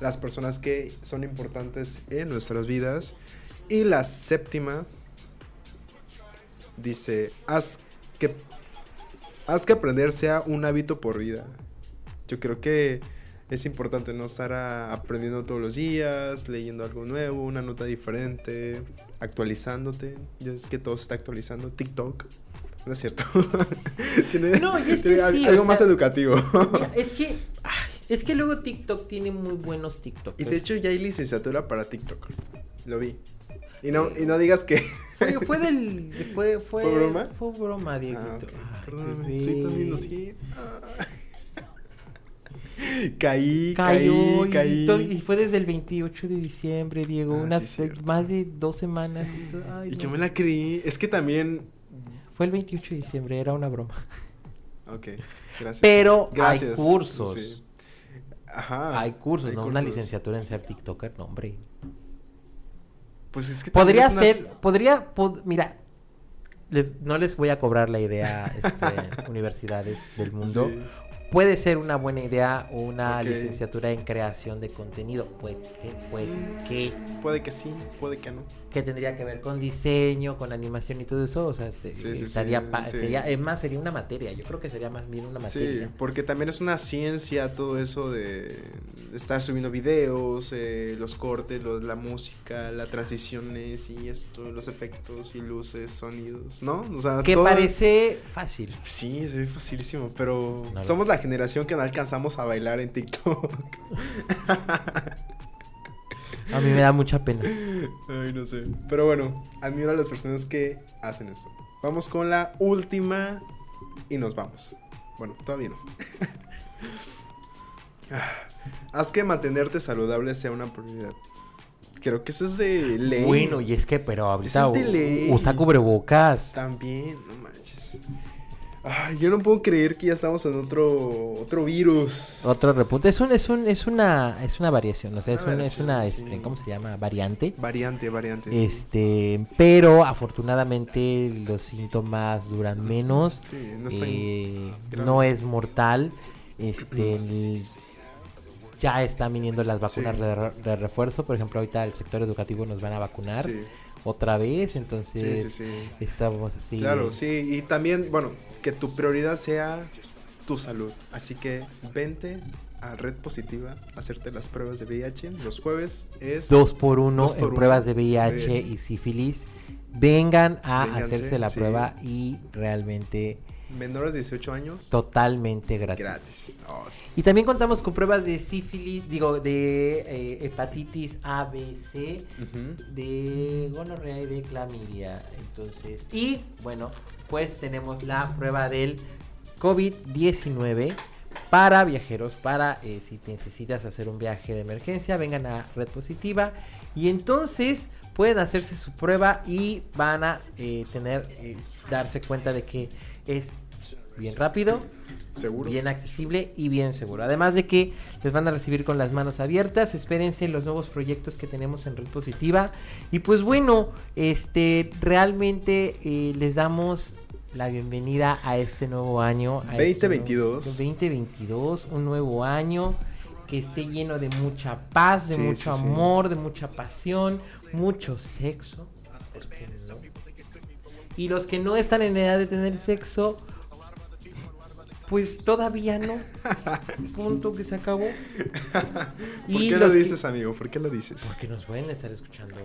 las personas que son importantes en nuestras vidas. Y la séptima dice, haz que, haz que aprender sea un hábito por vida. Yo creo que es importante no estar a- aprendiendo todos los días, leyendo algo nuevo, una nota diferente, actualizándote. Yo es que todo se está actualizando. TikTok. No es cierto. tiene, No, y es que sí, algo más sea, educativo. Mira, es que, ay, es que luego TikTok tiene muy buenos TikToks. y de hecho ya hay licenciatura para TikTok. Lo vi. Y no, y no digas que... fue, fue del, fue, fue, ¿Fue broma? Fue broma, Dieguito. Ah, ok. Ay, Perdóname, soy tan inocente. Caí, Cayó caí, caí. y, fue desde el 28 de diciembre, Diego. Ah, unas sí, más de dos semanas. y todo. Ay, Y no. yo me la creí. Es que también. Fue el 28 de diciembre, era una broma. Ok, gracias. Pero Gracias. hay cursos. Sí. Ajá. hay cursos, hay ¿no? Una licenciatura en ser TikToker, no, hombre. Pues es que Podría ser, podría, pod- mira, les, no les voy a cobrar la idea, este, universidades del mundo. Sí. Puede ser una buena idea una licenciatura en creación de contenido. Puede que, puede que, Puede que sí, puede que no. Que tendría que ver con diseño, con animación y todo eso. O sea, se- Sí, sí, estaría, sí, sí. sería, es más, sería una materia. Yo creo que sería más bien una Sí, materia. porque también es una ciencia todo eso de estar subiendo videos, eh, los cortes, los- la música, las transiciones y esto, los efectos y luces, sonidos, ¿no? O sea, Que todo- parece fácil. Sí, se ve facilísimo, pero No somos la generación que no alcanzamos a bailar en TikTok. A mí me da mucha pena. Ay, no sé. Pero bueno, admiro a las personas que hacen esto. Vamos con la última y nos vamos. Bueno, todavía no. Ah, Haz que mantenerte saludable sea una prioridad. Creo que eso es de ley. Bueno, y es que, pero ahorita Eso es de ley. usa cubrebocas. También, no manches. Ay, yo no puedo creer que ya estamos en otro otro virus. Otro repunte. Es un, es un, es una, es una variación, o sea, es, Una un- es una, sí. este, ¿cómo se llama? Variante. Variante, variante. sí. Este, pero afortunadamente los síntomas duran menos. Sí, no está eh, no es mortal. Este, el- ya están viniendo las vacunas Sí. de, de refuerzo. Por ejemplo, ahorita el sector educativo nos van a vacunar otra vez. sí, Entonces, sí, sí. estamos así. Claro, sí, y también, bueno, que tu prioridad sea tu salud. Así que vente a Red Positiva a hacerte las pruebas de VIH. Los jueves es... Dos por uno Dos por en uno. pruebas de VIH, VIH. y sífilis. Vengan a Vénganse, hacerse la sí. prueba y realmente menores de 18 años. totalmente gratis. Gratis. Oh, sí. Y también contamos con pruebas de sífilis, digo, de eh, hepatitis A, B, C, Ujú. de gonorrea y de clamidia. Entonces, y bueno, pues tenemos la prueba del COVID-19 para viajeros, para eh, si necesitas hacer un viaje de emergencia, vengan a Red Positiva y entonces pueden hacerse su prueba y van a eh, tener, darse cuenta de que es bien rápido, Seguro. bien accesible y bien seguro. Además de que les van a recibir con las manos abiertas. Espérense los nuevos proyectos que tenemos en Red Positiva. Y pues bueno, este realmente eh, les damos la bienvenida a este nuevo año. a este 2022. nuevo- 2022, un nuevo año que esté lleno de mucha paz, de Sí, mucho sí, sí. amor, de mucha pasión, mucho sexo. Y los que no están en edad de tener sexo, pues todavía no. Punto que se acabó. ¿Por Y qué lo que- dices, amigo? ¿Por qué lo dices? Porque nos pueden estar escuchando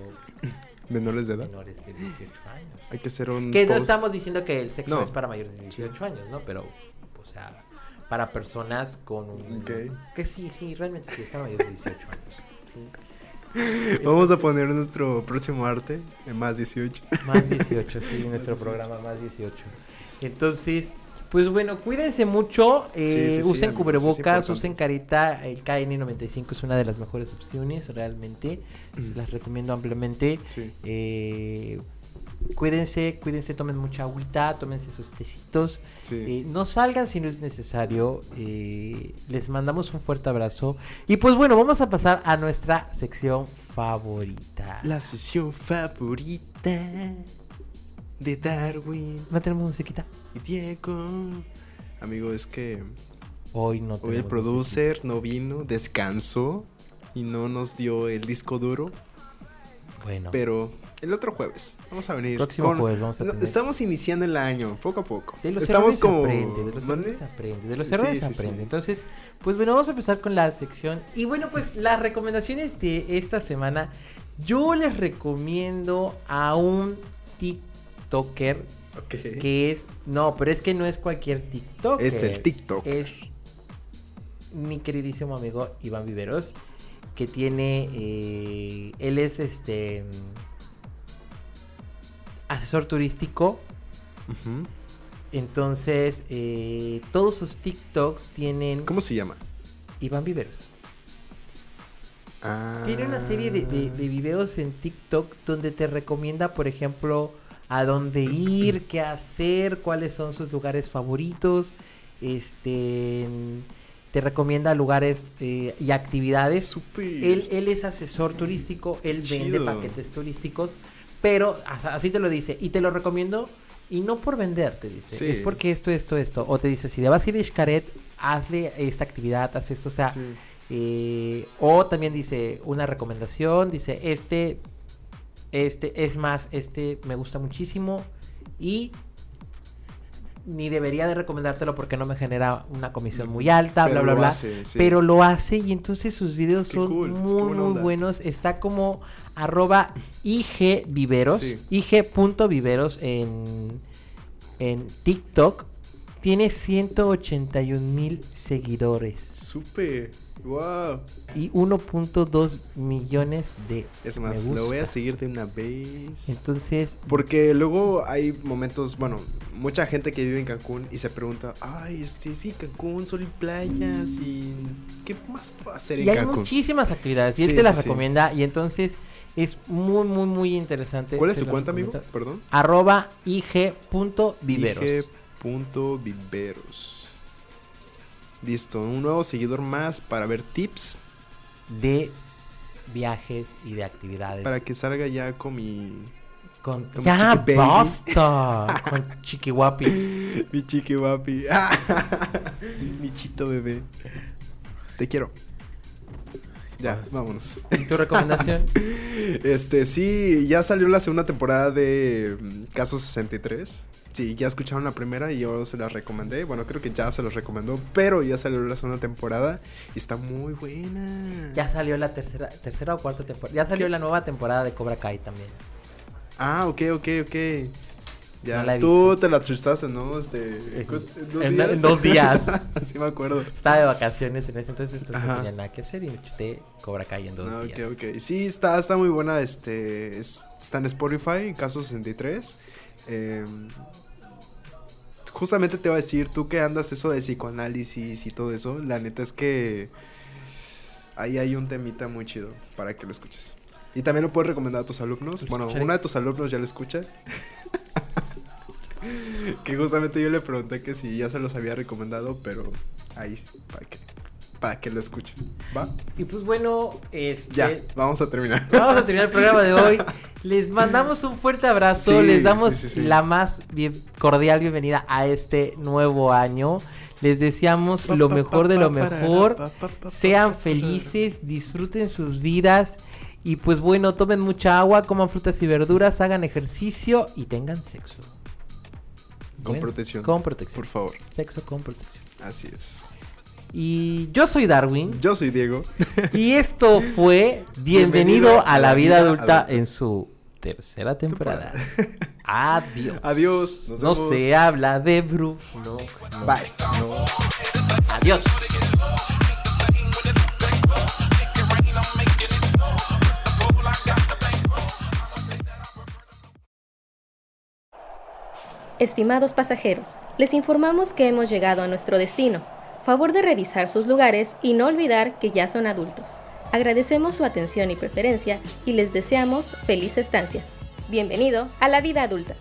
Menores de edad. menores de 18 años. Hay que hacer un. Que no estamos diciendo que el sexo No. es para mayores de 18 años, ¿no? Pero, o sea, para personas con un... Ok. Que sí, sí, realmente sí, es para mayores de 18 años. Sí. Vamos a poner nuestro próximo arte en más 18. Más 18, sí, nuestro programa más 18. Entonces, pues bueno, cuídense mucho, eh, Sí, sí, sí, usen cubrebocas, usen carita, el KN95 es una de las mejores opciones, realmente, se las recomiendo ampliamente. Sí. Eh, cuídense, cuídense, tomen mucha agüita, tómense sus tecitos, Sí. eh, no salgan si no es necesario, eh, les mandamos un fuerte abrazo y pues bueno, vamos a pasar a nuestra sección favorita. La sesión favorita de Darwin ¿No tenemos musiquita? y Diego. Amigo, es que Hoy no hoy el producer no vino, descansó y no nos dio el disco duro. Bueno, Pero el otro jueves vamos a venir. Próximo jueves vamos a tener- Estamos iniciando el año, poco a poco. de los Estamos errores como. se aprende, de los errores se aprende, de los errores se sí, sí. aprende. Entonces, pues bueno, vamos a empezar con la sección. Y bueno, pues las recomendaciones de esta semana. Yo les recomiendo a un TikToker Ok. que es. No, pero es que no es cualquier TikToker. Es el TikTok. Es mi queridísimo amigo Iván Viveros. Que tiene. eh, él es este. Asesor turístico. Entonces, eh, todos sus TikToks tienen ¿Cómo se llama? Iván Viveros. Ah. Tiene una serie de, de- de videos en TikTok donde te recomienda, por ejemplo, a dónde ir, qué hacer, cuáles son sus lugares favoritos. Este te recomienda lugares eh, y actividades. Súper. Él, él es asesor turístico, él vende paquetes turísticos, pero as- así te lo dice. Y te lo recomiendo, y no por vender, te dice. Sí. Es porque esto, esto, esto. O te dice, si le vas a ir a Xcaret, hazle esta actividad, haz esto. O sea, Sí. eh, o también dice una recomendación, dice, este, este, es más, este me gusta muchísimo y ni debería de recomendártelo porque no me genera una comisión muy alta, Pero bla, bla, bla. hace, sí. Pero lo hace y entonces sus videos Qué son cool, muy, muy buenos. Está como arroba igviveros, Sí. ig.viveros en, en TikTok. Tiene 181 mil seguidores Súper. Wow. y 1.2 millones de Es me más, lo voy a seguir de una vez. Entonces, Porque luego hay momentos, bueno, mucha gente que vive en Cancún y se pregunta, ay, este, sí, Cancún, sol y playas y ¿qué más puedo hacer en y hay Cancún? muchísimas actividades y él Sí, te las sí. recomienda y entonces es muy, muy, muy interesante. ¿Cuál es su cuenta, amigo? Perdón. Arroba ig.viveros. Daniel.viveros. Listo, un nuevo seguidor más para ver tips De viajes y de actividades. para que salga ya con mi Con... Como ¡Ya Baby. basta! Con Chiquiwapi. mi chiqui papi. mi chito bebé. Te quiero. Ya, Pues- vámonos. ¿Y tu recomendación? Este, sí, ya salió la segunda temporada de mm, Caso 63. Sí, ya escucharon la primera y yo se las recomendé. Bueno, creo que ya se los recomendó, pero ya salió la segunda temporada y está muy buena. Ya salió la tercera, tercera o cuarta temporada. Ya salió la nueva temporada de Cobra Kai también. Ah, ok, ok, ok. Ya, No la he tú visto. te la chustaste, ¿no? Este, ¿cu- En- en dos días. sí me acuerdo. Estaba de vacaciones en ese entonces, entonces no tenía nada que hacer y me chuté Cobra Kai en dos Ah, días. ok, ok. Sí, está, está muy buena. Este, es- está en Spotify, Caso 63. Eh, justamente te iba a decir, tú que andas eso de psicoanálisis y todo eso, la neta es que ahí hay un temita muy chido para que lo escuches. Y también lo puedes recomendar a tus alumnos. Lo Bueno, uno de tus alumnos ya lo escucha. que justamente yo le pregunté que si ya se los había recomendado, pero ahí, para que, para que lo escuchen. ¿Va? Y pues bueno, este, Ya, vamos a terminar. vamos a terminar el programa de hoy. Les mandamos un fuerte abrazo, Sí, les damos sí, sí, sí. la más bien- cordial bienvenida a este nuevo año. Les deseamos lo mejor de lo mejor. Sean felices, disfruten sus vidas y pues bueno, tomen mucha agua, coman frutas y verduras, hagan ejercicio y tengan sexo. Con protección. Con protección. Por favor. Sexo con protección. Así es. Y yo soy Darwin Yo soy Diego. y esto fue Bienvenido a la vida adulta en su tercera temporada. Adiós. Adiós. Nos No vemos. se habla de Bruno. Bye. Adiós. Estimados pasajeros, les informamos que hemos llegado a nuestro destino. Favor de revisar sus lugares y no olvidar que ya son adultos. Agradecemos su atención y preferencia y les deseamos feliz estancia. Bienvenido a la vida adulta.